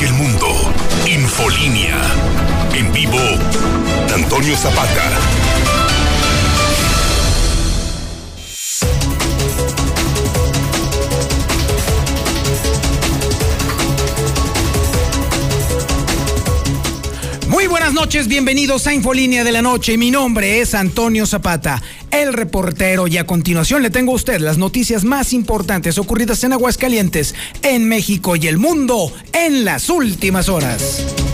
y el mundo. Infolínea. En vivo, Antonio Zapata. Muy buenas noches, bienvenidos a Infolínea de la Noche. Mi nombre es Antonio Zapata, el reportero, y a continuación le tengo a usted las noticias más importantes ocurridas en Aguascalientes, en México y el mundo en las últimas horas.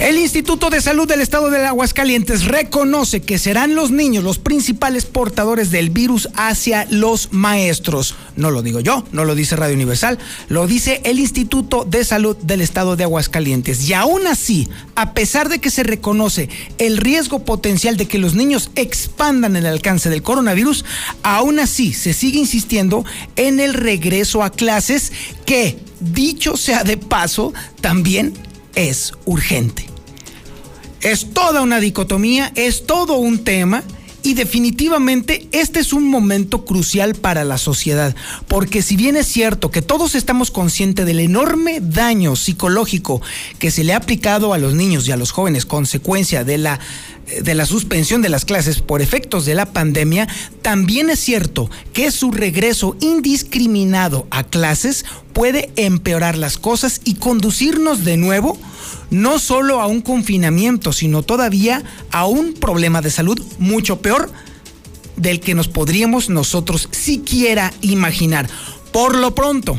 El Instituto de Salud del Estado de Aguascalientes reconoce que serán los niños los principales portadores del virus hacia los maestros. No lo digo yo, no lo dice Radio Universal, lo dice el Instituto de Salud del Estado de Aguascalientes. Y aún así, a pesar de que se reconoce el riesgo potencial de que los niños expandan el alcance del coronavirus, aún así se sigue insistiendo en el regreso a clases que, dicho sea de paso, también es urgente. Es toda una dicotomía, es todo un tema y definitivamente este es un momento crucial para la sociedad, porque si bien es cierto que todos estamos conscientes del enorme daño psicológico que se le ha aplicado a los niños y a los jóvenes consecuencia de la de la suspensión de las clases por efectos de la pandemia, también es cierto que su regreso indiscriminado a clases puede empeorar las cosas y conducirnos de nuevo no solo a un confinamiento, sino todavía a un problema de salud mucho peor del que nos podríamos nosotros siquiera imaginar. Por lo pronto,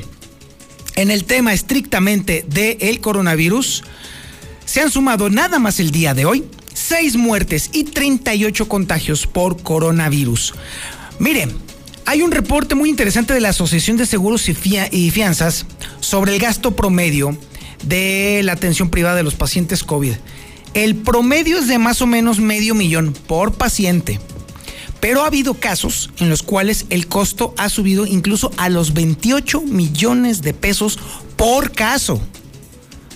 en el tema estrictamente del coronavirus, se han sumado nada más el día de hoy 6 muertes y 38 contagios por coronavirus. Miren, hay un reporte muy interesante de la Asociación de Seguros y Fianzas sobre el gasto promedio de la atención privada de los pacientes COVID. El promedio es de más o menos medio millón por paciente. Pero ha habido casos en los cuales el costo ha subido incluso a los 28 millones de pesos por caso.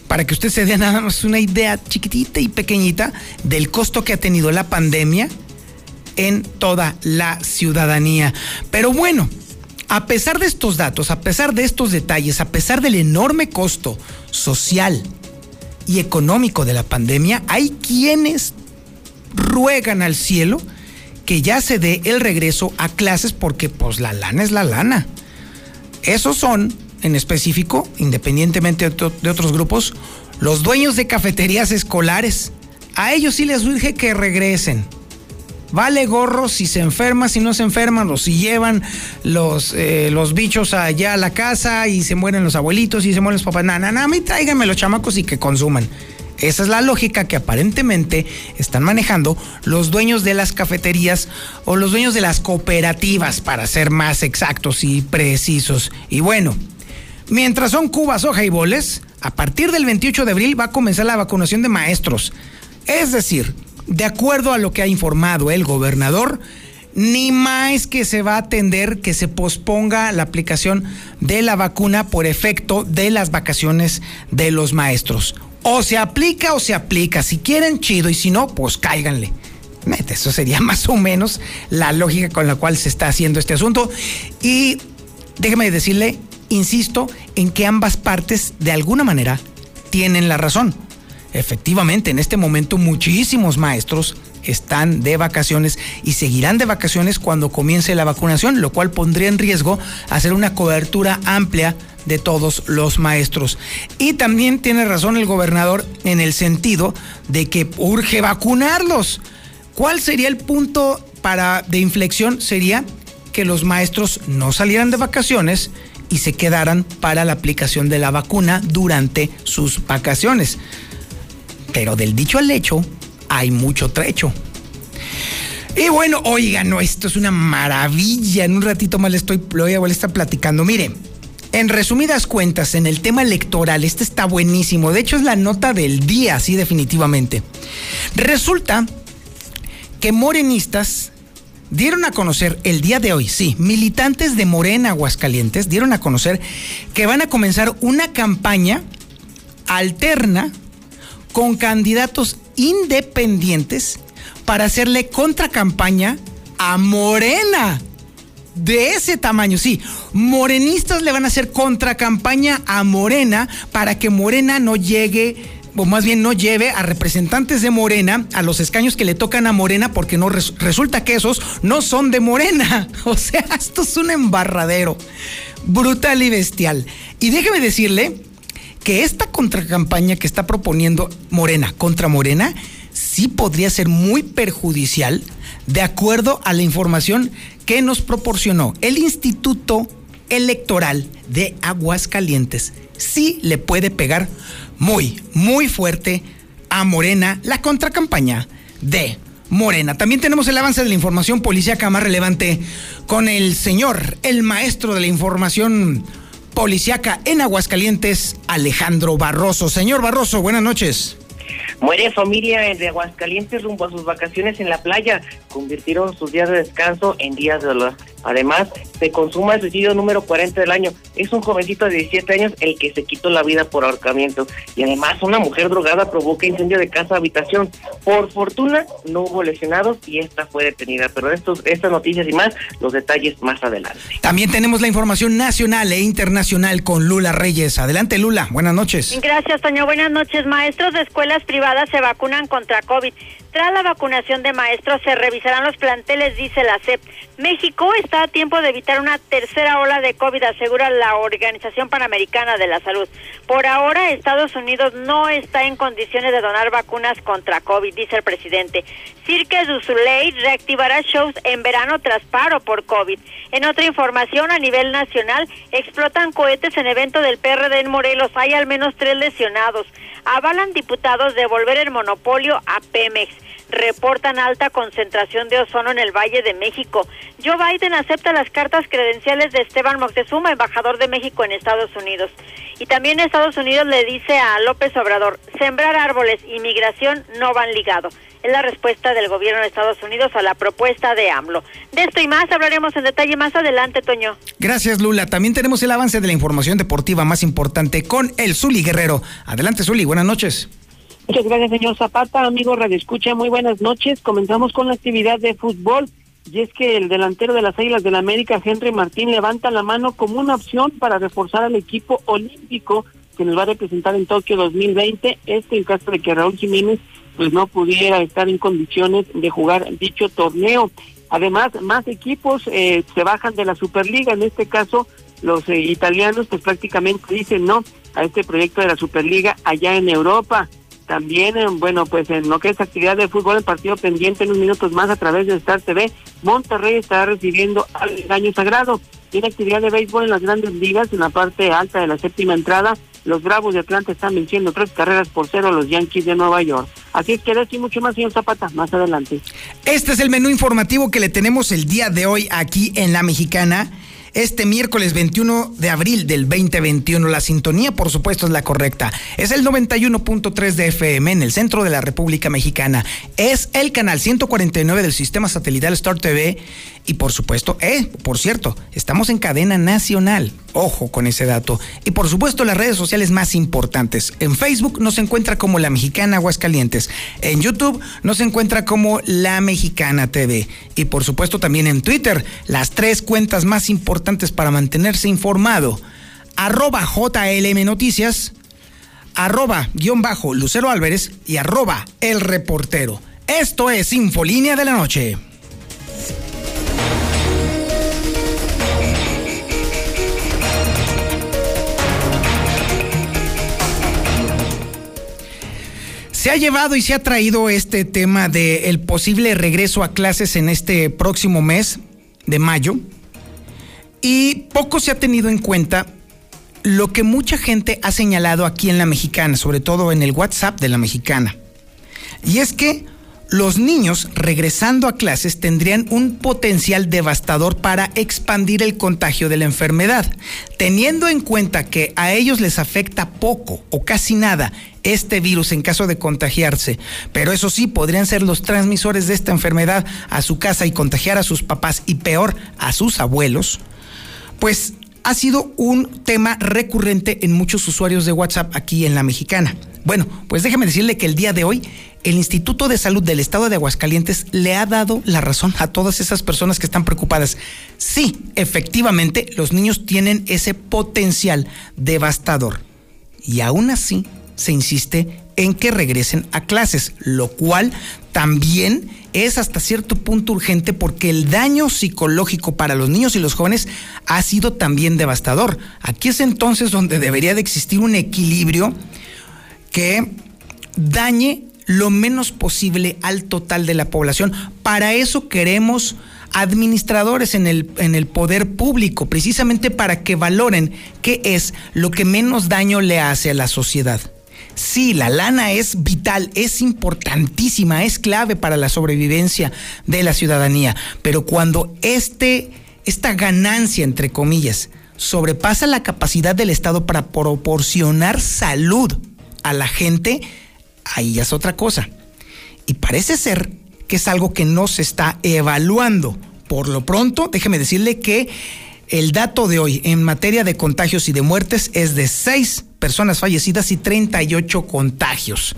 Para que usted se dé nada más una idea chiquitita y pequeñita del costo que ha tenido la pandemia en toda la ciudadanía. Pero bueno, a pesar de estos datos, a pesar de estos detalles, a pesar del enorme costo social y económico de la pandemia, hay quienes ruegan al cielo que ya se dé el regreso a clases porque pues la lana es la lana. Esos son, en específico, independientemente de otros grupos, los dueños de cafeterías escolares. A ellos sí les urge que regresen Vale gorro si se enferma, si no se enferman, o si llevan los, eh, los bichos allá a la casa y se mueren los abuelitos y se mueren los papás. Nada, nada, a mí tráiganme los chamacos y que consuman. Esa es la lógica que aparentemente están manejando los dueños de las cafeterías o los dueños de las cooperativas, para ser más exactos y precisos. Y bueno, mientras son cubas, hoja y boles, a partir del 28 de abril va a comenzar la vacunación de maestros. Es decir, de acuerdo a lo que ha informado el gobernador, ni más que se va a atender que se posponga la aplicación de la vacuna por efecto de las vacaciones de los maestros. O se aplica o se aplica. Si quieren, chido. Y si no, pues cáiganle. Eso sería más o menos la lógica con la cual se está haciendo este asunto. Y déjeme decirle, insisto, en que ambas partes de alguna manera tienen la razón. Efectivamente, en este momento muchísimos maestros están de vacaciones y seguirán de vacaciones cuando comience la vacunación, lo cual pondría en riesgo hacer una cobertura amplia de todos los maestros. Y también tiene razón el gobernador en el sentido de que urge vacunarlos. ¿Cuál sería el punto para de inflexión? Sería que los maestros no salieran de vacaciones y se quedaran para la aplicación de la vacuna durante sus vacaciones. Pero del dicho al hecho hay mucho trecho. Y bueno, oigan, no, esto es una maravilla. En un ratito más le estoy, voy a estar platicando. Mire, en resumidas cuentas, en el tema electoral, este está buenísimo. De hecho, es la nota del día, así definitivamente. Resulta que morenistas dieron a conocer el día de hoy, sí, militantes de Morena Aguascalientes dieron a conocer que van a comenzar una campaña alterna con candidatos independientes para hacerle contracampaña a Morena. de ese tamaño, sí. Morenistas le van a hacer contracampaña a Morena para que Morena no llegue o más bien no lleve a representantes de Morena a los escaños que le tocan a Morena porque no resulta que esos no son de Morena. O sea, esto es un embarradero brutal y bestial. Y déjeme decirle que esta contracampaña que está proponiendo Morena contra Morena sí podría ser muy perjudicial de acuerdo a la información que nos proporcionó el Instituto Electoral de Aguascalientes. Sí le puede pegar muy, muy fuerte a Morena la contracampaña de Morena. También tenemos el avance de la información policíaca más relevante con el señor, el maestro de la información policíaca en Aguascalientes, Alejandro Barroso. Señor Barroso, buenas noches. Muere familia de Aguascalientes rumbo a sus vacaciones en la playa. Convirtieron sus días de descanso en días de dolor. Además, se consuma el suicidio número 40 del año. Es un jovencito de 17 años el que se quitó la vida por ahorcamiento. Y además, una mujer drogada provoca incendio de casa-habitación. Por fortuna, no hubo lesionados y esta fue detenida. Pero estos, estas noticias y más, los detalles más adelante. También tenemos la información nacional e internacional con Lula Reyes. Adelante, Lula. Buenas noches. Gracias, Toño. Buenas noches. Maestros de escuelas privadas se vacunan contra COVID. Tras la vacunación de maestros se revisarán los planteles, dice la CEP. México está a tiempo de evitar una tercera ola de COVID, asegura la Organización Panamericana de la Salud. Por ahora, Estados Unidos no está en condiciones de donar vacunas contra COVID, dice el presidente. Cirque du Soleil reactivará shows en verano tras paro por COVID. En otra información, a nivel nacional, explotan cohetes en evento del PRD en Morelos. Hay al menos tres lesionados. Avalan diputados devolver el monopolio a Pemex reportan alta concentración de ozono en el Valle de México. Joe Biden acepta las cartas credenciales de Esteban Moctezuma, embajador de México en Estados Unidos. Y también Estados Unidos le dice a López Obrador, sembrar árboles y migración no van ligados. Es la respuesta del gobierno de Estados Unidos a la propuesta de AMLO. De esto y más hablaremos en detalle más adelante, Toño. Gracias, Lula. También tenemos el avance de la información deportiva más importante con el Zuli Guerrero. Adelante, Zuli. Buenas noches. Muchas gracias, señor Zapata. Amigo Radio Escucha, muy buenas noches. Comenzamos con la actividad de fútbol. Y es que el delantero de las Águilas del la América, Henry Martín, levanta la mano como una opción para reforzar al equipo olímpico que nos va a representar en Tokio 2020. Esto en caso de que Raúl Jiménez pues no pudiera estar en condiciones de jugar dicho torneo. Además, más equipos eh, se bajan de la Superliga. En este caso, los eh, italianos pues prácticamente dicen no a este proyecto de la Superliga allá en Europa. También, bueno, pues en lo que es actividad de fútbol, el partido pendiente en unos minutos más a través de Star TV, Monterrey estará recibiendo al Año sagrado. Tiene actividad de béisbol en las grandes ligas, en la parte alta de la séptima entrada. Los Bravos de Atlanta están venciendo tres carreras por cero a los Yankees de Nueva York. Así es que y mucho más, señor Zapata, más adelante. Este es el menú informativo que le tenemos el día de hoy aquí en La Mexicana este miércoles 21 de abril del 2021. La sintonía, por supuesto, es la correcta. Es el 91.3 de FM en el centro de la República Mexicana. Es el canal 149 del sistema satelital Star TV. Y por supuesto, eh, por cierto, estamos en cadena nacional. Ojo con ese dato. Y por supuesto, las redes sociales más importantes. En Facebook nos encuentra como La Mexicana Aguascalientes. En YouTube nos encuentra como La Mexicana TV. Y por supuesto, también en Twitter, las tres cuentas más importantes para mantenerse informado. Arroba JLM Noticias, arroba guion bajo Lucero Álvarez y arroba El Reportero. Esto es Infolínea de la Noche. Se ha llevado y se ha traído este tema del posible regreso a clases en este próximo mes de mayo, y poco se ha tenido en cuenta lo que mucha gente ha señalado aquí en la mexicana, sobre todo en el WhatsApp de la mexicana. Y es que los niños regresando a clases tendrían un potencial devastador para expandir el contagio de la enfermedad, teniendo en cuenta que a ellos les afecta poco o casi nada este virus en caso de contagiarse, pero eso sí, podrían ser los transmisores de esta enfermedad a su casa y contagiar a sus papás y peor a sus abuelos pues ha sido un tema recurrente en muchos usuarios de WhatsApp aquí en la mexicana. Bueno, pues déjeme decirle que el día de hoy el Instituto de Salud del Estado de Aguascalientes le ha dado la razón a todas esas personas que están preocupadas. Sí, efectivamente, los niños tienen ese potencial devastador. Y aún así se insiste en que regresen a clases, lo cual también es hasta cierto punto urgente porque el daño psicológico para los niños y los jóvenes ha sido también devastador. Aquí es entonces donde debería de existir un equilibrio que dañe lo menos posible al total de la población. Para eso queremos administradores en el, en el poder público, precisamente para que valoren qué es lo que menos daño le hace a la sociedad. Sí, la lana es vital, es importantísima, es clave para la sobrevivencia de la ciudadanía, pero cuando este, esta ganancia, entre comillas, sobrepasa la capacidad del Estado para proporcionar salud a la gente, ahí ya es otra cosa. Y parece ser que es algo que no se está evaluando. Por lo pronto, déjeme decirle que el dato de hoy en materia de contagios y de muertes es de 6 personas fallecidas y 38 contagios.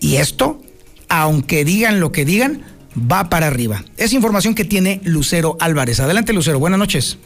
Y esto, aunque digan lo que digan, va para arriba. Es información que tiene Lucero Álvarez. Adelante, Lucero. Buenas noches.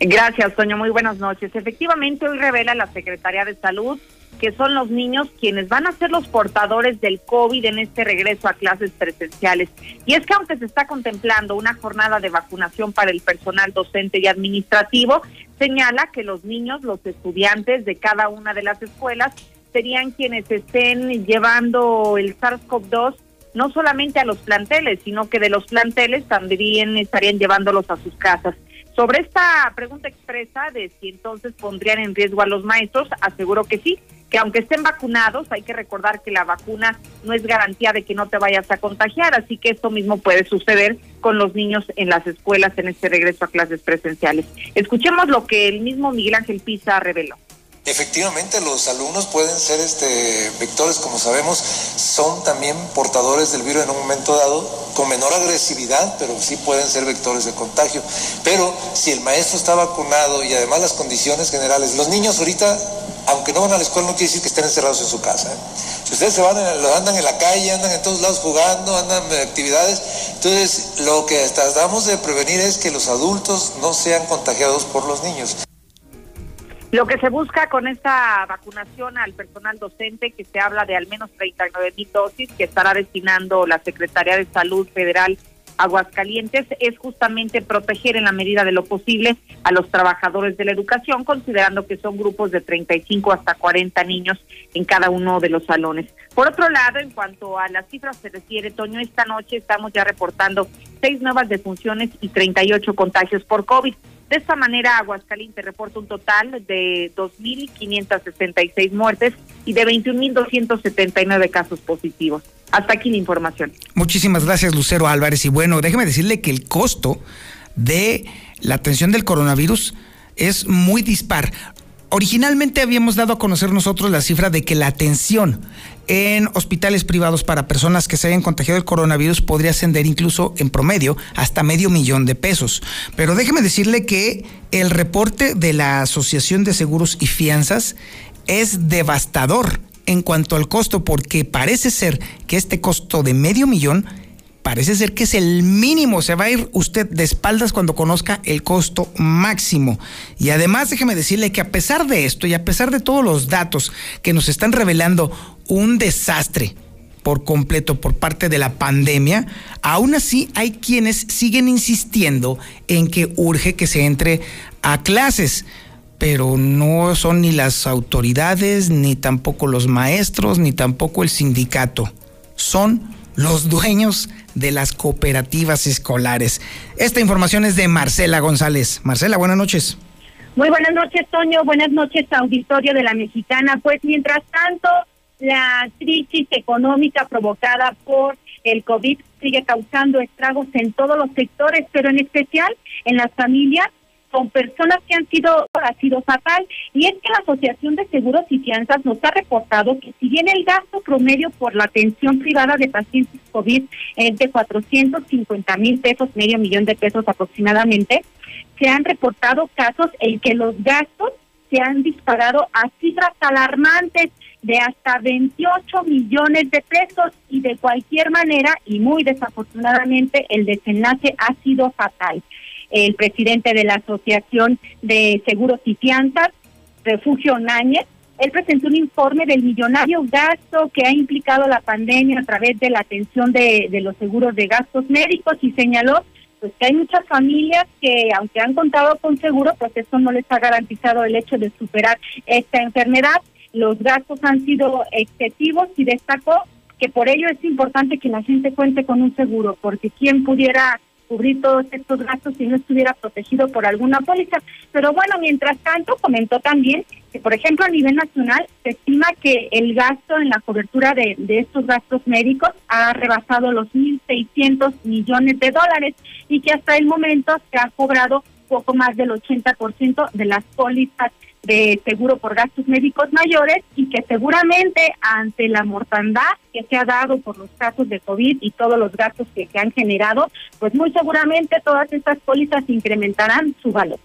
Gracias, Toño. Muy buenas noches. Efectivamente, hoy revela la Secretaría de Salud que son los niños quienes van a ser los portadores del COVID en este regreso a clases presenciales. Y es que aunque se está contemplando una jornada de vacunación para el personal docente y administrativo, señala que los niños, los estudiantes de cada una de las escuelas, serían quienes estén llevando el SARS-CoV-2 no solamente a los planteles, sino que de los planteles también estarían llevándolos a sus casas. Sobre esta pregunta expresa de si entonces pondrían en riesgo a los maestros, aseguro que sí, que aunque estén vacunados, hay que recordar que la vacuna no es garantía de que no te vayas a contagiar, así que esto mismo puede suceder con los niños en las escuelas en este regreso a clases presenciales. Escuchemos lo que el mismo Miguel Ángel Pisa reveló. Efectivamente, los alumnos pueden ser este, vectores, como sabemos, son también portadores del virus en un momento dado, con menor agresividad, pero sí pueden ser vectores de contagio. Pero si el maestro está vacunado y además las condiciones generales, los niños ahorita aunque no van a la escuela, no quiere decir que estén encerrados en su casa. ¿eh? Si ustedes se van, andan en la calle, andan en todos lados jugando, andan en actividades, entonces lo que tratamos de prevenir es que los adultos no sean contagiados por los niños. Lo que se busca con esta vacunación al personal docente, que se habla de al menos 39 mil dosis, que estará destinando la Secretaría de Salud Federal Aguascalientes es justamente proteger en la medida de lo posible a los trabajadores de la educación, considerando que son grupos de 35 hasta 40 niños en cada uno de los salones. Por otro lado, en cuanto a las cifras se refiere, Toño, esta noche estamos ya reportando seis nuevas defunciones y 38 contagios por COVID. De esta manera, Aguascalientes reporta un total de 2.566 muertes y de 21.279 casos positivos. Hasta aquí la información. Muchísimas gracias, Lucero Álvarez. Y bueno, déjeme decirle que el costo de la atención del coronavirus es muy dispar. Originalmente habíamos dado a conocer nosotros la cifra de que la atención en hospitales privados para personas que se hayan contagiado el coronavirus podría ascender incluso en promedio hasta medio millón de pesos. Pero déjeme decirle que el reporte de la Asociación de Seguros y Fianzas es devastador en cuanto al costo, porque parece ser que este costo de medio millón parece ser que es el mínimo. Se va a ir usted de espaldas cuando conozca el costo máximo. Y además déjeme decirle que a pesar de esto y a pesar de todos los datos que nos están revelando un desastre por completo por parte de la pandemia, aún así hay quienes siguen insistiendo en que urge que se entre a clases pero no son ni las autoridades, ni tampoco los maestros, ni tampoco el sindicato. Son los dueños de las cooperativas escolares. Esta información es de Marcela González. Marcela, buenas noches. Muy buenas noches, Toño. Buenas noches, auditorio de la Mexicana. Pues mientras tanto, la crisis económica provocada por el COVID sigue causando estragos en todos los sectores, pero en especial en las familias con personas que han sido, ha sido fatal. Y es que la Asociación de Seguros y Fianzas nos ha reportado que si bien el gasto promedio por la atención privada de pacientes COVID es de 450 mil pesos, medio millón de pesos aproximadamente, se han reportado casos en que los gastos se han disparado a cifras alarmantes de hasta 28 millones de pesos y de cualquier manera y muy desafortunadamente el desenlace ha sido fatal. El presidente de la Asociación de Seguros y Fianzas, Refugio Náñez, él presentó un informe del millonario gasto que ha implicado la pandemia a través de la atención de, de los seguros de gastos médicos y señaló pues que hay muchas familias que aunque han contado con seguro, pues eso no les ha garantizado el hecho de superar esta enfermedad. Los gastos han sido excesivos y destacó que por ello es importante que la gente cuente con un seguro, porque quien pudiera cubrir todos estos gastos si no estuviera protegido por alguna póliza. Pero bueno, mientras tanto, comentó también que, por ejemplo, a nivel nacional se estima que el gasto en la cobertura de, de estos gastos médicos ha rebasado los 1.600 millones de dólares y que hasta el momento se ha cobrado poco más del 80% de las pólizas de seguro por gastos médicos mayores y que seguramente ante la mortandad que se ha dado por los casos de COVID y todos los gastos que se han generado, pues muy seguramente todas estas pólizas incrementarán su valor.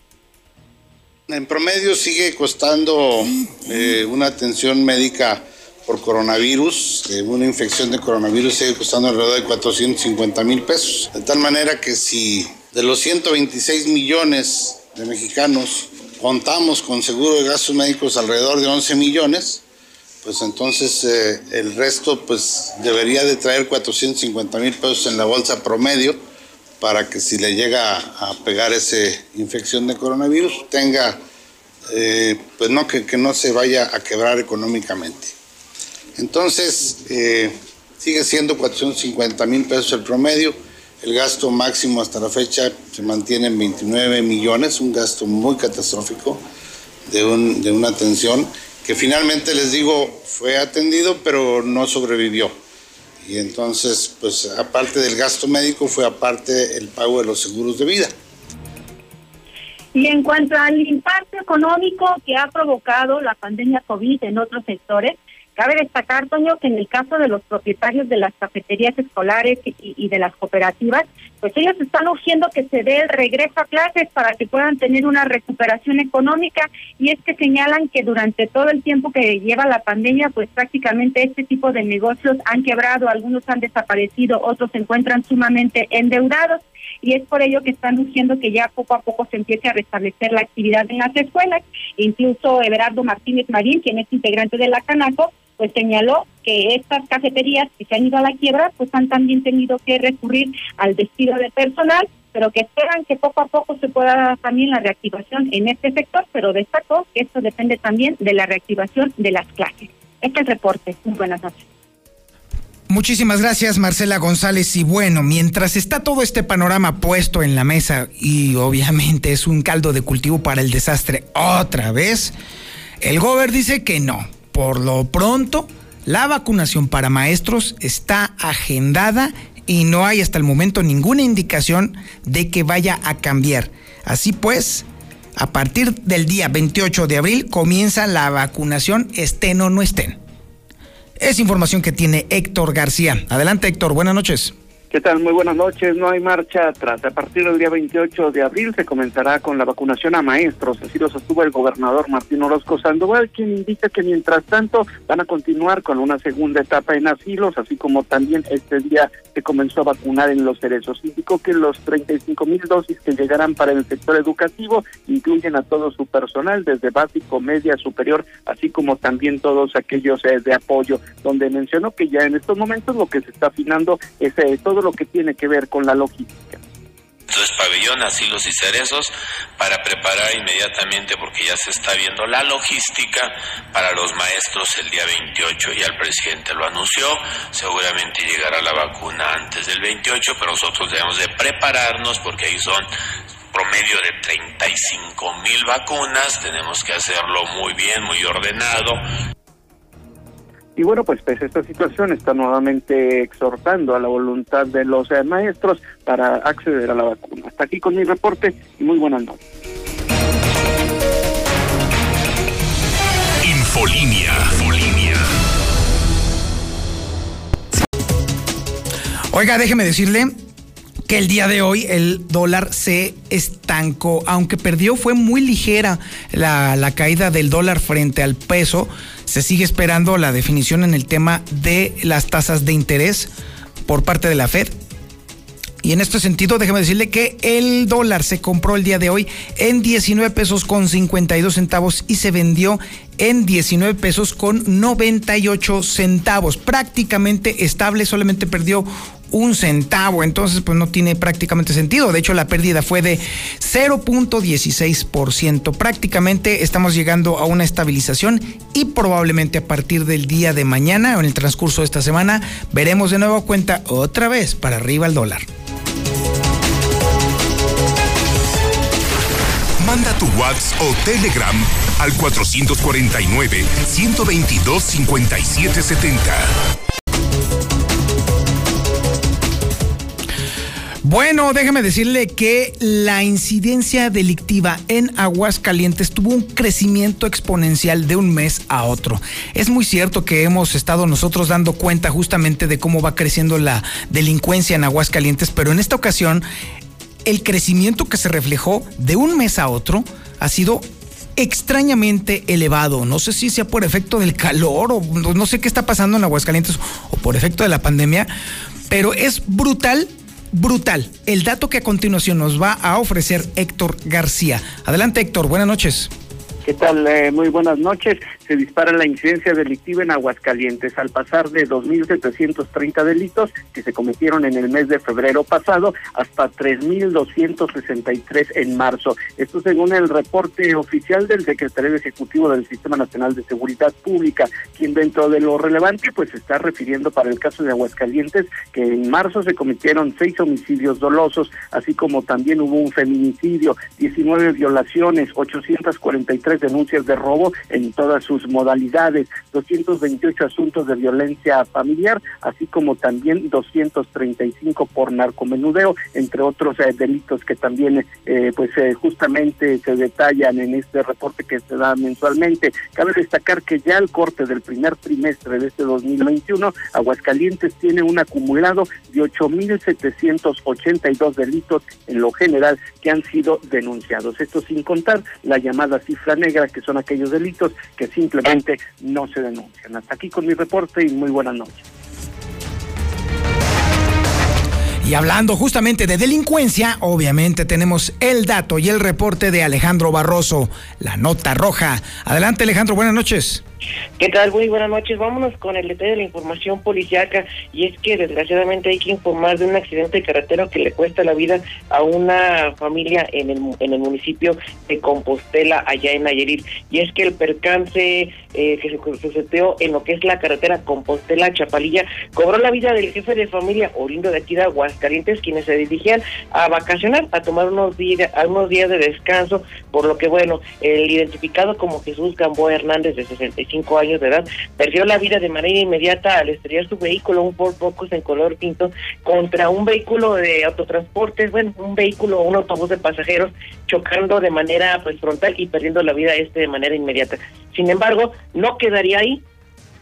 En promedio sigue costando eh, una atención médica por coronavirus, una infección de coronavirus sigue costando alrededor de 450 mil pesos. De tal manera que si de los 126 millones de mexicanos contamos con seguro de gastos médicos alrededor de 11 millones, pues entonces eh, el resto pues debería de traer 450 mil pesos en la bolsa promedio para que si le llega a pegar esa infección de coronavirus tenga, eh, pues no, que, no se vaya a quebrar económicamente. Entonces, eh, sigue siendo 450 mil pesos el promedio, el gasto máximo hasta la fecha se mantiene en 29 millones, un gasto muy catastrófico de, un, de una atención que finalmente les digo fue atendido pero no sobrevivió. Y entonces, pues aparte del gasto médico, fue aparte el pago de los seguros de vida. Y en cuanto al impacto económico que ha provocado la pandemia COVID en otros sectores, Cabe destacar, Toño, que en el caso de los propietarios de las cafeterías escolares y, de las cooperativas, pues ellos están urgiendo que se dé el regreso a clases para que puedan tener una recuperación económica y es que señalan que durante todo el tiempo que lleva la pandemia, pues prácticamente este tipo de negocios han quebrado, algunos han desaparecido, otros se encuentran sumamente endeudados y es por ello que están urgiendo que ya poco a poco se empiece a restablecer la actividad en las escuelas. Incluso Everardo Martínez Marín, quien es integrante de la Canaco, pues señaló que estas cafeterías que se han ido a la quiebra, pues han también tenido que recurrir al despido de personal, pero que esperan que poco a poco se pueda dar también la reactivación en este sector, pero destacó que esto depende también de la reactivación de las clases. Este es el reporte. Muy buenas noches. Muchísimas gracias Marcela González y bueno, mientras está todo este panorama puesto en la mesa y obviamente es un caldo de cultivo para el desastre otra vez, el gober dice que no, por lo pronto, la vacunación para maestros está agendada y no hay hasta el momento ninguna indicación de que vaya a cambiar. Así pues, a partir del día 28 de abril comienza la vacunación, estén o no estén. Es información que tiene Héctor García. Adelante Héctor, buenas noches. ¿Qué tal? Muy buenas noches. No hay marcha atrás. A partir del día 28 de abril se comenzará con la vacunación a maestros. Así lo sostuvo el gobernador Martín Orozco Sandoval, quien indica que mientras tanto van a continuar con una segunda etapa en asilos, así como también este día se comenzó a vacunar en los cerezos. Indicó que los 35 mil dosis que llegarán para el sector educativo incluyen a todo su personal, desde básico, media, superior, así como también todos aquellos eh, de apoyo, donde mencionó que ya en estos momentos lo que se está afinando es eh, todo lo que tiene que ver con la logística. Entonces, pabellón, asilos y cerezos para preparar inmediatamente, porque ya se está viendo la logística para los maestros el día 28. Ya el presidente lo anunció, seguramente llegará la vacuna antes del 28, pero nosotros debemos de prepararnos porque ahí son promedio de 35 mil vacunas, tenemos que hacerlo muy bien, muy ordenado. Y bueno, pues pese a esta situación, está nuevamente exhortando a la voluntad de los eh, maestros para acceder a la vacuna. Hasta aquí con mi reporte y muy buenas noches. Infolinia. Infolinia. Oiga, déjeme decirle que el día de hoy el dólar se estancó. Aunque perdió, fue muy ligera la, la, caída del dólar frente al peso. Se sigue esperando la definición en el tema de las tasas de interés por parte de la Fed. Y en este sentido, déjeme decirle que el dólar se compró el día de hoy en 19 pesos con 52 centavos y se vendió en 19 pesos con 98 centavos. Prácticamente estable, solamente perdió un centavo, entonces pues no tiene prácticamente sentido. De hecho, la pérdida fue de 0.16%. Prácticamente estamos llegando a una estabilización y probablemente a partir del día de mañana o en el transcurso de esta semana veremos de nuevo cuenta otra vez para arriba el dólar. Manda tu WhatsApp o Telegram al 449 122 5770. Bueno, déjeme decirle que la incidencia delictiva en Aguascalientes tuvo un crecimiento exponencial de un mes a otro. Es muy cierto que hemos estado nosotros dando cuenta justamente de cómo va creciendo la delincuencia en Aguascalientes, pero en esta ocasión el crecimiento que se reflejó de un mes a otro ha sido extrañamente elevado. No sé si sea por efecto del calor o no sé qué está pasando en Aguascalientes o por efecto de la pandemia, pero es brutal brutal. El dato que a continuación nos va a ofrecer Héctor García. Adelante Héctor, buenas noches. ¿Qué tal? Eh, muy buenas noches. Se dispara la incidencia delictiva en Aguascalientes al pasar de 2.730 delitos que se cometieron en el mes de febrero pasado hasta 3.263 en marzo. Esto según el reporte oficial del secretario ejecutivo del Sistema Nacional de Seguridad Pública, quien dentro de lo relevante pues está refiriendo para el caso de Aguascalientes que en marzo se cometieron seis homicidios dolosos, así como también hubo un feminicidio, 19 violaciones, 843 denuncias de robo en todas sus modalidades, 228 asuntos de violencia familiar, así como también 235 por narcomenudeo, entre otros eh, delitos que también eh, pues eh, justamente se detallan en este reporte que se da mensualmente. Cabe destacar que ya al corte del primer trimestre de este 2021, Aguascalientes tiene un acumulado de 8.782 delitos en lo general que han sido denunciados. Esto sin contar la llamada cifra negra, que son aquellos delitos que simplemente no se denuncian. Hasta aquí con mi reporte y muy buenas noches. Y hablando justamente de delincuencia, obviamente tenemos el dato y el reporte de Alejandro Barroso, la nota roja. Adelante Alejandro, buenas noches. ¿Qué tal? Muy buenas noches. Vámonos con el detalle de la información policiaca y es que desgraciadamente hay que informar de un accidente carretero que le cuesta la vida a una familia en el, en el municipio de Compostela, allá en Nayarit. Y es que el percance eh, que se sucedió en lo que es la carretera Compostela-Chapalilla cobró la vida del jefe de familia oriundo de aquí de Aguascalientes, quienes se dirigían a vacacionar, a tomar unos días, unos días de descanso, por lo que bueno, el identificado como Jesús Gamboa Hernández de 65 años de edad, perdió la vida de manera inmediata al estrellar su vehículo, un Ford Focus en color pinto, contra un vehículo de autotransportes, bueno, un vehículo, un autobús de pasajeros, chocando de manera pues frontal y perdiendo la vida este de manera inmediata. Sin embargo, no quedaría ahí,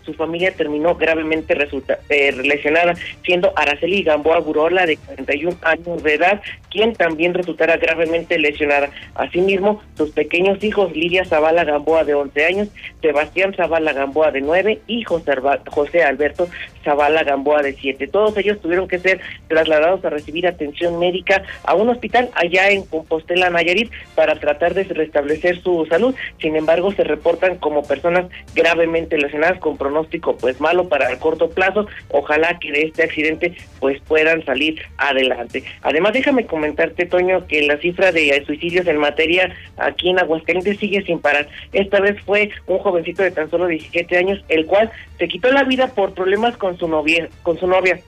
su familia terminó gravemente resulta, eh, lesionada, siendo Araceli Gamboa Burola, de 41 años de edad, quien también resultara gravemente lesionada. Asimismo, sus pequeños hijos, Lidia Zavala Gamboa, de 11 años, Sebastián Zavala Gamboa, de 9, y José, José Alberto Zavala Gamboa, de 7. Todos ellos tuvieron que ser trasladados a recibir atención médica a un hospital allá en Compostela, Nayarit, para tratar de restablecer su salud. Sin embargo, se reportan como personas gravemente lesionadas con pronóstico pues malo para el corto plazo. Ojalá que de este accidente pues puedan salir adelante. Además, déjame comentarte, Toño, que la cifra de suicidios en materia aquí en Aguascalientes sigue sin parar. Esta vez fue un jovencito de tan solo 17 años, el cual se quitó la vida por problemas con su novia, con su novia.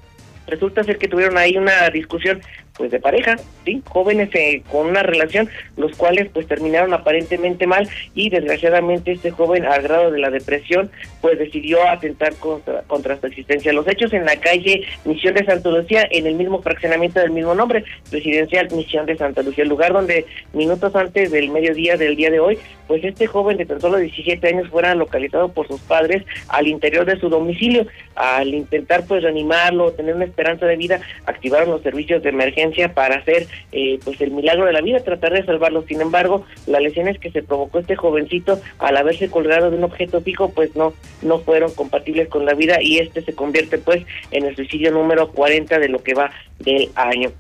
Resulta ser que tuvieron ahí una discusión pues de pareja, sí, jóvenes eh, con una relación, los cuales pues terminaron aparentemente mal y desgraciadamente este joven al grado de la depresión pues decidió atentar contra, su existencia. Los hechos en la calle Misión de Santa Lucía, en el mismo fraccionamiento del mismo nombre, residencial Misión de Santa Lucía, el lugar donde minutos antes del mediodía del día de hoy, pues este joven de tan solo 17 años fuera localizado por sus padres al interior de su domicilio. Al intentar pues reanimarlo, tener una esperanza de vida, activaron los servicios de emergencia para hacer eh, pues el milagro de la vida, tratar de salvarlo. Sin embargo, las lesiones que se provocó este jovencito al haberse colgado de un objeto fijo, pues no, no fueron compatibles con la vida y este se convierte pues en el suicidio número 40 de lo que va del año.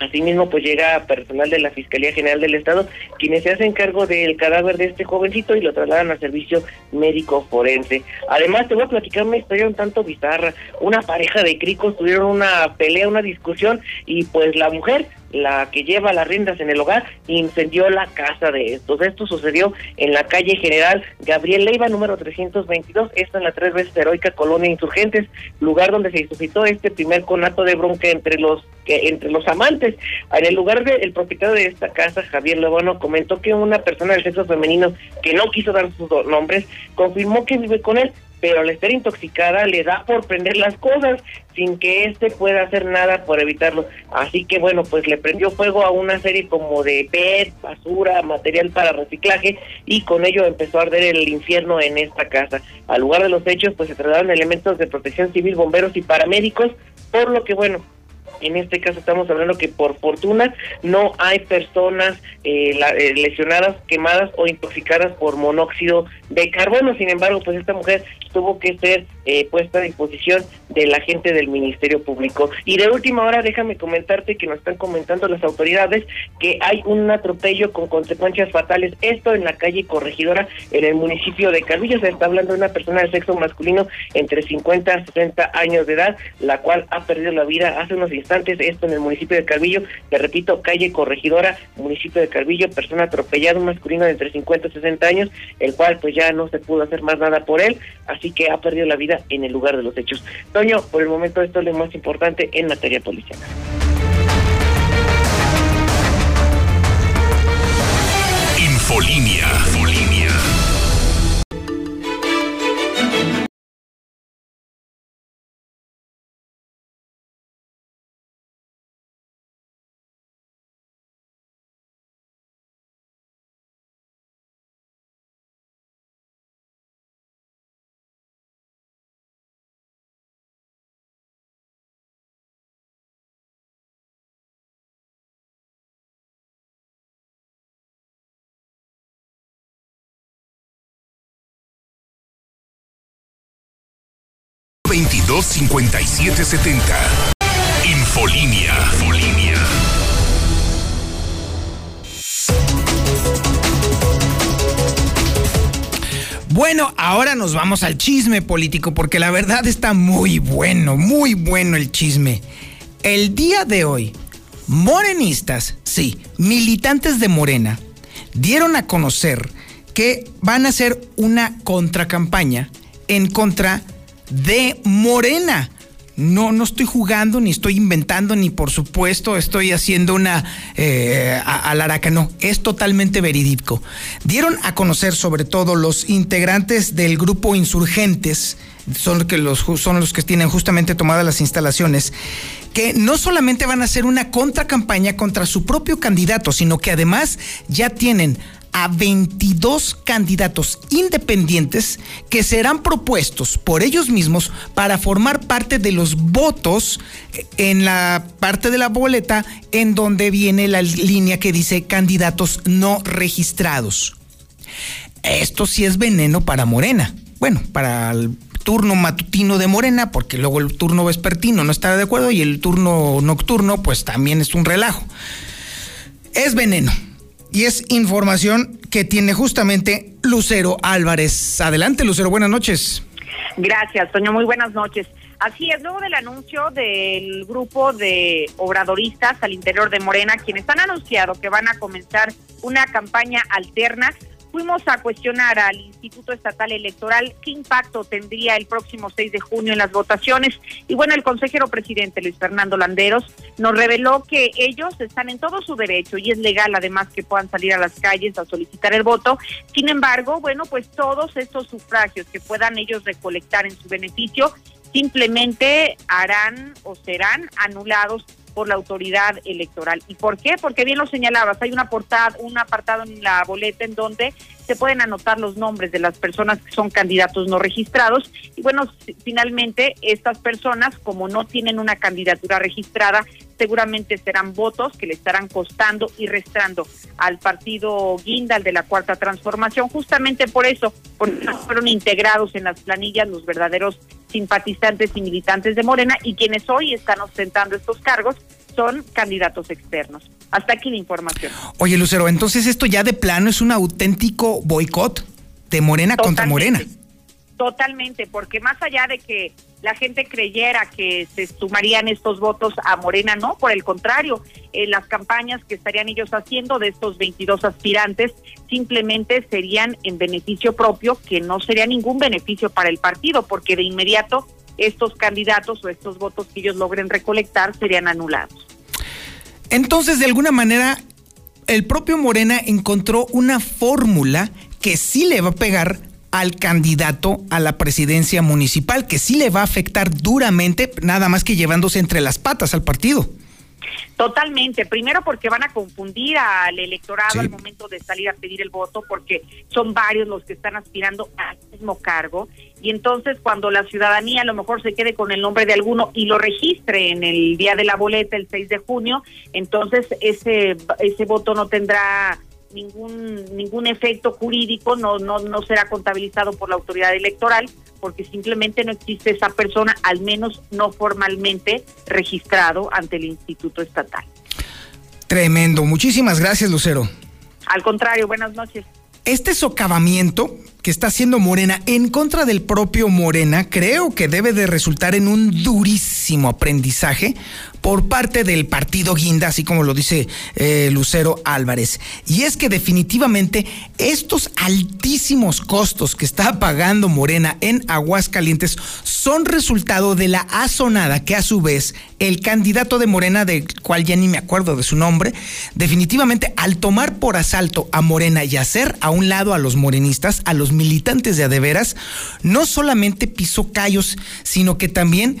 Asimismo, pues llega personal de la Fiscalía General del Estado, quienes se hacen cargo del cadáver de este jovencito y lo trasladan al servicio médico forense. Además, te voy a platicar una historia un tanto bizarra. Una pareja de cricos tuvieron una pelea, una discusión, y pues la mujer la que lleva las riendas en el hogar, incendió la casa de estos. Esto sucedió en la calle General Gabriel Leiva, número 322, esta en la tres veces heroica colonia Insurgentes, lugar donde se suscitó este primer conato de bronca entre los que entre los amantes. En el lugar del propietario de esta casa, Javier Lobano, comentó que una persona del sexo femenino que no quiso dar sus nombres, confirmó que vive con él, pero al estar intoxicada le da por prender las cosas sin que éste pueda hacer nada por evitarlo. Así que bueno, pues le prendió fuego a una serie como de PET, basura, material para reciclaje y con ello empezó a arder el infierno en esta casa. Al lugar de los hechos pues se trasladaron elementos de protección civil, bomberos y paramédicos, por lo que bueno, en este caso estamos hablando que por fortuna no hay personas eh, eh, lesionadas, quemadas o intoxicadas por monóxido de carbono. Sin embargo, pues esta mujer tuvo que ser eh, puesta a disposición de la gente del Ministerio Público. Y de última hora, déjame comentarte que nos están comentando las autoridades que hay un atropello con consecuencias fatales. Esto en la calle Corregidora, en el municipio de Calvillo. Se está hablando de una persona de sexo masculino entre 50 a 60 años de edad, la cual ha perdido la vida hace unos instantes. Esto en el municipio de Calvillo. Te repito, calle Corregidora, municipio de Calvillo, persona atropellada, un masculino de entre 50 a 60 años, el cual pues ya no se pudo hacer más nada por él así que ha perdido la vida en el lugar de los hechos. Toño, por el momento esto es lo más importante en materia policial. Infolinia. Infolinia. veintidós cincuenta y siete setenta. Infolinia. Infolinia. Bueno, ahora nos vamos al chisme político porque la verdad está muy bueno, muy bueno el chisme. El día de hoy, morenistas, sí, militantes de Morena, dieron a conocer que van a hacer una contracampaña en contra de Morena. No, no estoy jugando, ni estoy inventando, ni por supuesto estoy haciendo una eh, alaraca, no, es totalmente verídico. Dieron a conocer sobre todo los integrantes del grupo Insurgentes, son, los, son los que tienen justamente tomadas las instalaciones, que no solamente van a hacer una contracampaña contra su propio candidato, sino que además ya tienen a 22 candidatos independientes que serán propuestos por ellos mismos para formar parte de los votos en la parte de la boleta en donde viene la línea que dice candidatos no registrados. Esto sí es veneno para Morena. Bueno, para el turno matutino de Morena, porque luego el turno vespertino no está de acuerdo y el turno nocturno pues también es un relajo. Es veneno y es información que tiene justamente Lucero Álvarez. Adelante, Lucero, buenas noches. Gracias, Toño, muy buenas noches. Así es, luego del anuncio del grupo de obradoristas al interior de Morena, quienes han anunciado que van a comenzar una campaña alterna fuimos a cuestionar al Instituto Estatal Electoral qué impacto tendría el próximo 6 de junio en las votaciones. Y bueno, el consejero presidente Luis Fernando Landeros nos reveló que ellos están en todo su derecho y es legal además que puedan salir a las calles a solicitar el voto. Sin embargo, bueno, pues todos estos sufragios que puedan ellos recolectar en su beneficio simplemente harán o serán anulados por la autoridad electoral. ¿Y por qué? Porque bien lo señalabas, hay una portada, un apartado en la boleta en donde se pueden anotar los nombres de las personas que son candidatos no registrados. Y bueno, finalmente estas personas como no tienen una candidatura registrada, seguramente serán votos que le estarán costando y restando al partido Guinda, al de la Cuarta Transformación, justamente por eso, porque no fueron integrados en las planillas los verdaderos simpatizantes y militantes de Morena y quienes hoy están ostentando estos cargos son candidatos externos. Hasta aquí la información. Oye, Lucero, entonces esto ya de plano es un auténtico boicot de Morena contra Morena. Totalmente, porque más allá de que la gente creyera que se sumarían estos votos a Morena, no, por el contrario, eh, las campañas que estarían ellos haciendo de estos 22 aspirantes simplemente serían en beneficio propio, que no sería ningún beneficio para el partido, porque de inmediato estos candidatos o estos votos que ellos logren recolectar serían anulados. Entonces, de alguna manera, el propio Morena encontró una fórmula que sí le va a pegar al candidato a la presidencia municipal, que sí le va a afectar duramente, nada más que llevándose entre las patas al partido. Totalmente. Primero porque van a confundir al electorado al momento de salir a pedir el voto, porque son varios los que están aspirando al mismo cargo. Y entonces cuando la ciudadanía a lo mejor se quede con el nombre de alguno y lo registre en el día de la boleta, el 6 de junio, entonces ese, ese voto no tendrá ningún ningún efecto jurídico, no, no, no será contabilizado por la autoridad electoral, porque simplemente no existe esa persona, al menos no formalmente registrado ante el Instituto Estatal. Tremendo. Muchísimas gracias, Lucero. Al contrario, buenas noches. Este socavamiento que está haciendo Morena en contra del propio Morena, creo que debe de resultar en un durísimo aprendizaje por parte del partido Guinda, así como lo dice eh, Lucero Álvarez. Y es que definitivamente estos altísimos costos que está pagando Morena en Aguascalientes son resultado de la azonada que a su vez el candidato de Morena, del cual ya ni me acuerdo de su nombre, definitivamente al tomar por asalto a Morena y hacer a un lado a los morenistas, a los militantes de adeveras, no solamente pisó callos, sino que también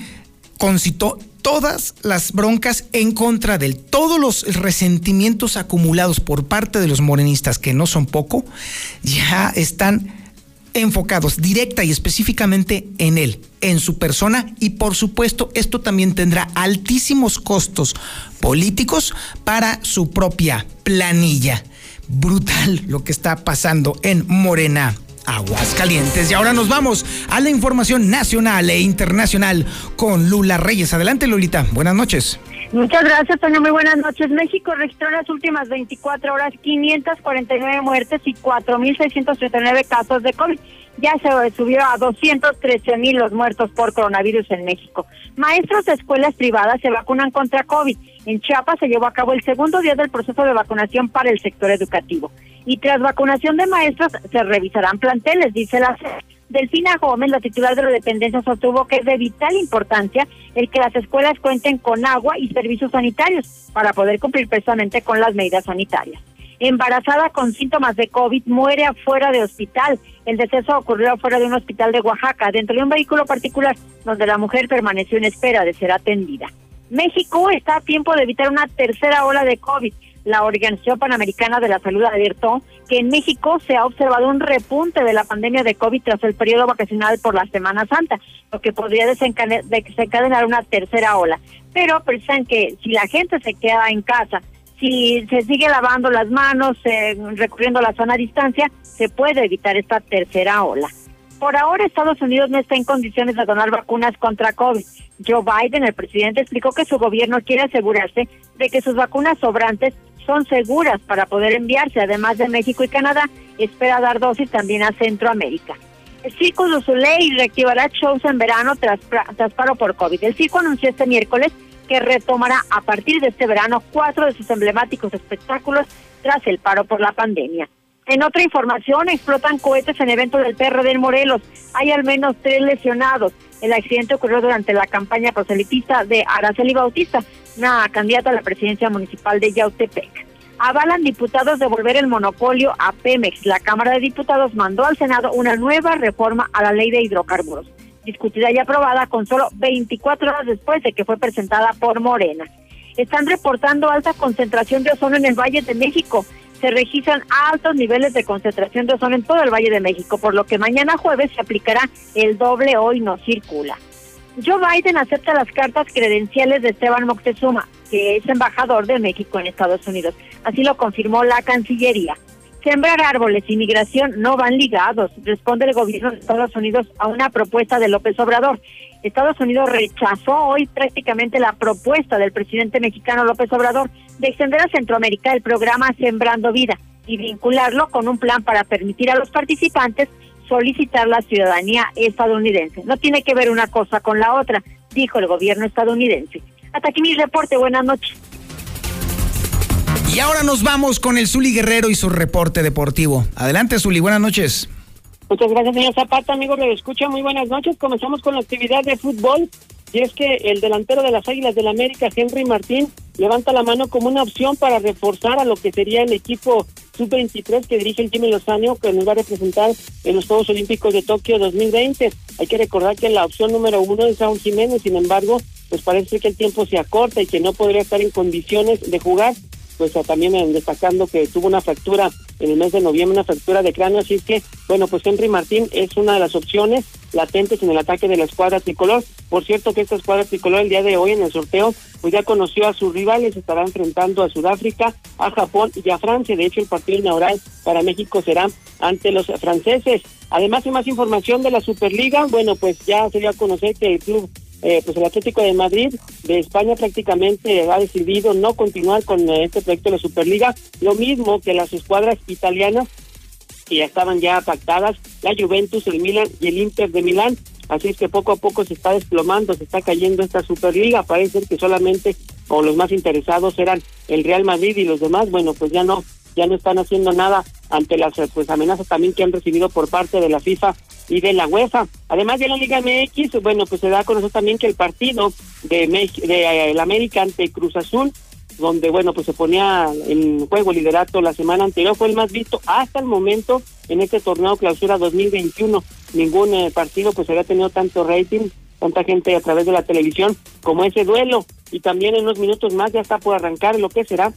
concitó todas las broncas en contra de él, todos los resentimientos acumulados por parte de los morenistas, que no son poco, ya están enfocados directa y específicamente en él, en su persona y por supuesto esto también tendrá altísimos costos políticos para su propia planilla. Brutal lo que está pasando en Morena. Aguascalientes. Y ahora nos vamos a la información nacional e internacional con Lula Reyes. Adelante, Lulita. Buenas noches. Muchas gracias, Toño. Muy buenas noches. México registró en las últimas 24 horas 549 muertes y 4.639 casos de COVID. Ya se subió a 213 mil los muertos por coronavirus en México. Maestros de escuelas privadas se vacunan contra COVID. En Chiapas se llevó a cabo el segundo día del proceso de vacunación para el sector educativo y tras vacunación de maestros se revisarán planteles, dice la Delfina Gómez, la titular de la dependencia, sostuvo que es de vital importancia el que las escuelas cuenten con agua y servicios sanitarios para poder cumplir precisamente con las medidas sanitarias. Embarazada con síntomas de COVID muere afuera de hospital. El deceso ocurrió afuera de un hospital de Oaxaca, dentro de un vehículo particular, donde la mujer permaneció en espera de ser atendida. México está a tiempo de evitar una tercera ola de COVID la Organización Panamericana de la Salud advirtió que en México se ha observado un repunte de la pandemia de COVID tras el periodo vacacional por la Semana Santa, lo que podría desencadenar una tercera ola. Pero pensan que si la gente se queda en casa, si se sigue lavando las manos, eh, recurriendo a la zona a distancia, se puede evitar esta tercera ola. Por ahora Estados Unidos no está en condiciones de donar vacunas contra COVID. Joe Biden, el presidente, explicó que su gobierno quiere asegurarse de que sus vacunas sobrantes son seguras para poder enviarse, además de México y Canadá, espera dar dosis también a Centroamérica. El Circo du Soleil reactivará shows en verano tras, tras paro por COVID. El circo anunció este miércoles que retomará a partir de este verano cuatro de sus emblemáticos espectáculos tras el paro por la pandemia. En otra información, explotan cohetes en evento del PRD en Morelos. Hay al menos tres lesionados. El accidente ocurrió durante la campaña proselitista de Araceli Bautista, una candidata a la presidencia municipal de Yautepec. Avalan diputados devolver el monopolio a Pemex. La Cámara de Diputados mandó al Senado una nueva reforma a la ley de hidrocarburos, discutida y aprobada con solo 24 horas después de que fue presentada por Morena. Están reportando alta concentración de ozono en el Valle de México. Se registran altos niveles de concentración de ozono en todo el Valle de México, por lo que mañana jueves se aplicará el doble hoy no circula. Joe Biden acepta las cartas credenciales de Esteban Moctezuma, que es embajador de México en Estados Unidos. Así lo confirmó la Cancillería. Sembrar árboles y migración no van ligados, responde el gobierno de Estados Unidos a una propuesta de López Obrador. Estados Unidos rechazó hoy prácticamente la propuesta del presidente mexicano López Obrador de extender a Centroamérica el programa Sembrando Vida y vincularlo con un plan para permitir a los participantes solicitar la ciudadanía estadounidense. No tiene que ver una cosa con la otra, dijo el gobierno estadounidense. Hasta aquí mi reporte. Buenas noches. Y ahora nos vamos con el Zuli Guerrero y su reporte deportivo. Adelante, Zuli, buenas noches. Muchas gracias, señor Zapata. Amigo me escucha, muy buenas noches. Comenzamos con la actividad de fútbol. Y es que el delantero de las Águilas del la América, Henry Martín, levanta la mano como una opción para reforzar a lo que sería el equipo sub-23 que dirige el Jimmy Lozano, que nos va a representar en los Juegos Olímpicos de Tokio 2020. Hay que recordar que la opción número uno es Raúl Jiménez, sin embargo, pues parece que el tiempo se acorta y que no podría estar en condiciones de jugar pues también destacando que tuvo una fractura en el mes de noviembre, una fractura de cráneo, así es que, bueno, pues Henry Martín es una de las opciones latentes en el ataque de la escuadra tricolor. Por cierto que esta escuadra tricolor el día de hoy en el sorteo, pues ya conoció a sus rivales, estará enfrentando a Sudáfrica, a Japón y a Francia. De hecho, el partido inaugural para México será ante los franceses. Además, hay más información de la Superliga. Bueno, pues ya se dio a conocer que el club eh, pues el Atlético de Madrid de España prácticamente ha decidido no continuar con eh, este proyecto de la Superliga, lo mismo que las escuadras italianas que ya estaban ya pactadas, la Juventus, el Milan y el Inter de Milán. Así es que poco a poco se está desplomando, se está cayendo esta Superliga. Parece que solamente o los más interesados eran el Real Madrid y los demás, bueno, pues ya no ya no están haciendo nada ante las pues amenazas también que han recibido por parte de la FIFA y de la UEFA. Además de la Liga MX, bueno, pues se da a conocer también que el partido de, de eh, el América ante Cruz Azul, donde bueno, pues se ponía en juego el liderato la semana anterior, fue el más visto hasta el momento en este torneo clausura 2021. Ningún eh, partido pues había tenido tanto rating, tanta gente a través de la televisión como ese duelo. Y también en unos minutos más ya está por arrancar lo que será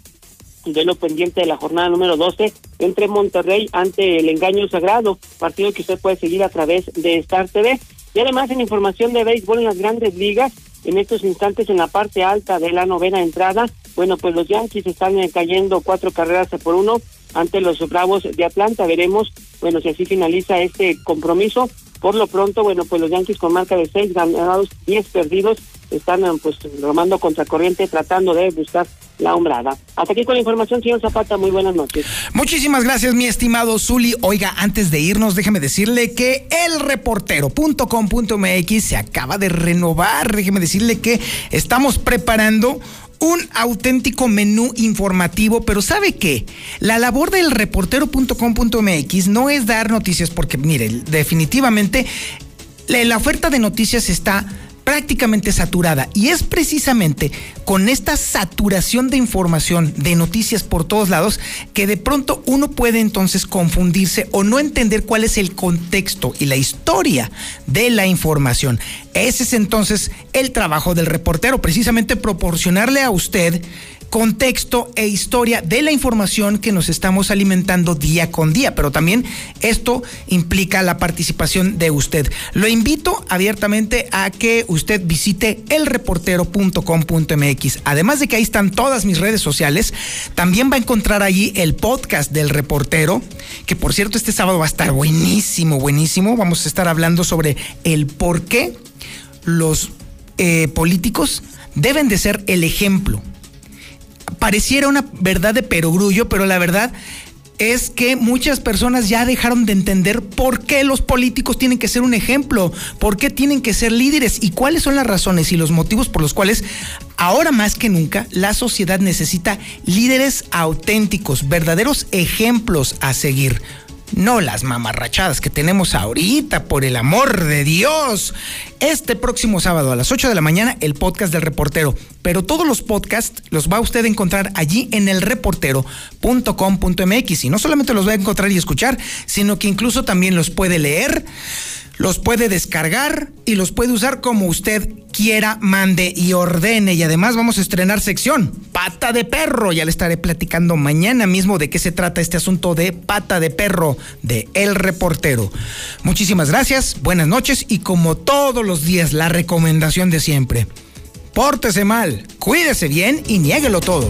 lo pendiente de la jornada número 12 entre Monterrey ante el Engaño Sagrado, partido que usted puede seguir a través de Star TV. Y además en información de béisbol en las grandes ligas, en estos instantes en la parte alta de la novena entrada, bueno, pues los Yankees están eh, cayendo cuatro carreras por uno ante los Bravos de Atlanta. Veremos, bueno, si así finaliza este compromiso. Por lo pronto, bueno, pues los Yankees con marca de seis ganados, diez perdidos, están eh, pues remando contracorriente tratando de buscar la hombrada. Hasta aquí con la información, señor Zapata, muy buenas noches. Muchísimas gracias, mi estimado Zuli. Oiga, antes de irnos, déjeme decirle que el reportero.com.mx se acaba de renovar. Déjeme decirle que estamos preparando un auténtico menú informativo, pero ¿sabe qué? La labor del reportero.com.mx no es dar noticias porque, mire, definitivamente la oferta de noticias está prácticamente saturada. Y es precisamente con esta saturación de información, de noticias por todos lados, que de pronto uno puede entonces confundirse o no entender cuál es el contexto y la historia de la información. Ese es entonces el trabajo del reportero, precisamente proporcionarle a usted contexto e historia de la información que nos estamos alimentando día con día, pero también esto implica la participación de usted. Lo invito abiertamente a que usted visite elreportero.com.mx. Además de que ahí están todas mis redes sociales, también va a encontrar allí el podcast del reportero, que por cierto este sábado va a estar buenísimo, buenísimo. Vamos a estar hablando sobre el por qué los eh, políticos deben de ser el ejemplo pareciera una verdad de perogrullo, pero la verdad es que muchas personas ya dejaron de entender por qué los políticos tienen que ser un ejemplo, por qué tienen que ser líderes y cuáles son las razones y los motivos por los cuales ahora más que nunca la sociedad necesita líderes auténticos, verdaderos ejemplos a seguir no las mamarrachadas que tenemos ahorita, por el amor de Dios. Este próximo sábado a las 8 de la mañana, el podcast del reportero. Pero todos los podcasts los va usted a encontrar allí en el reportero.com.mx. Y no solamente los va a encontrar y escuchar, sino que incluso también los puede leer Los puede descargar y los puede usar como usted quiera, mande y ordene. Y además vamos a estrenar sección, pata de perro. Ya le estaré platicando mañana mismo de qué se trata este asunto de pata de perro de El Reportero. Muchísimas gracias, buenas noches y como todos los días, la recomendación de siempre. Pórtese mal, cuídese bien y niéguelo todo.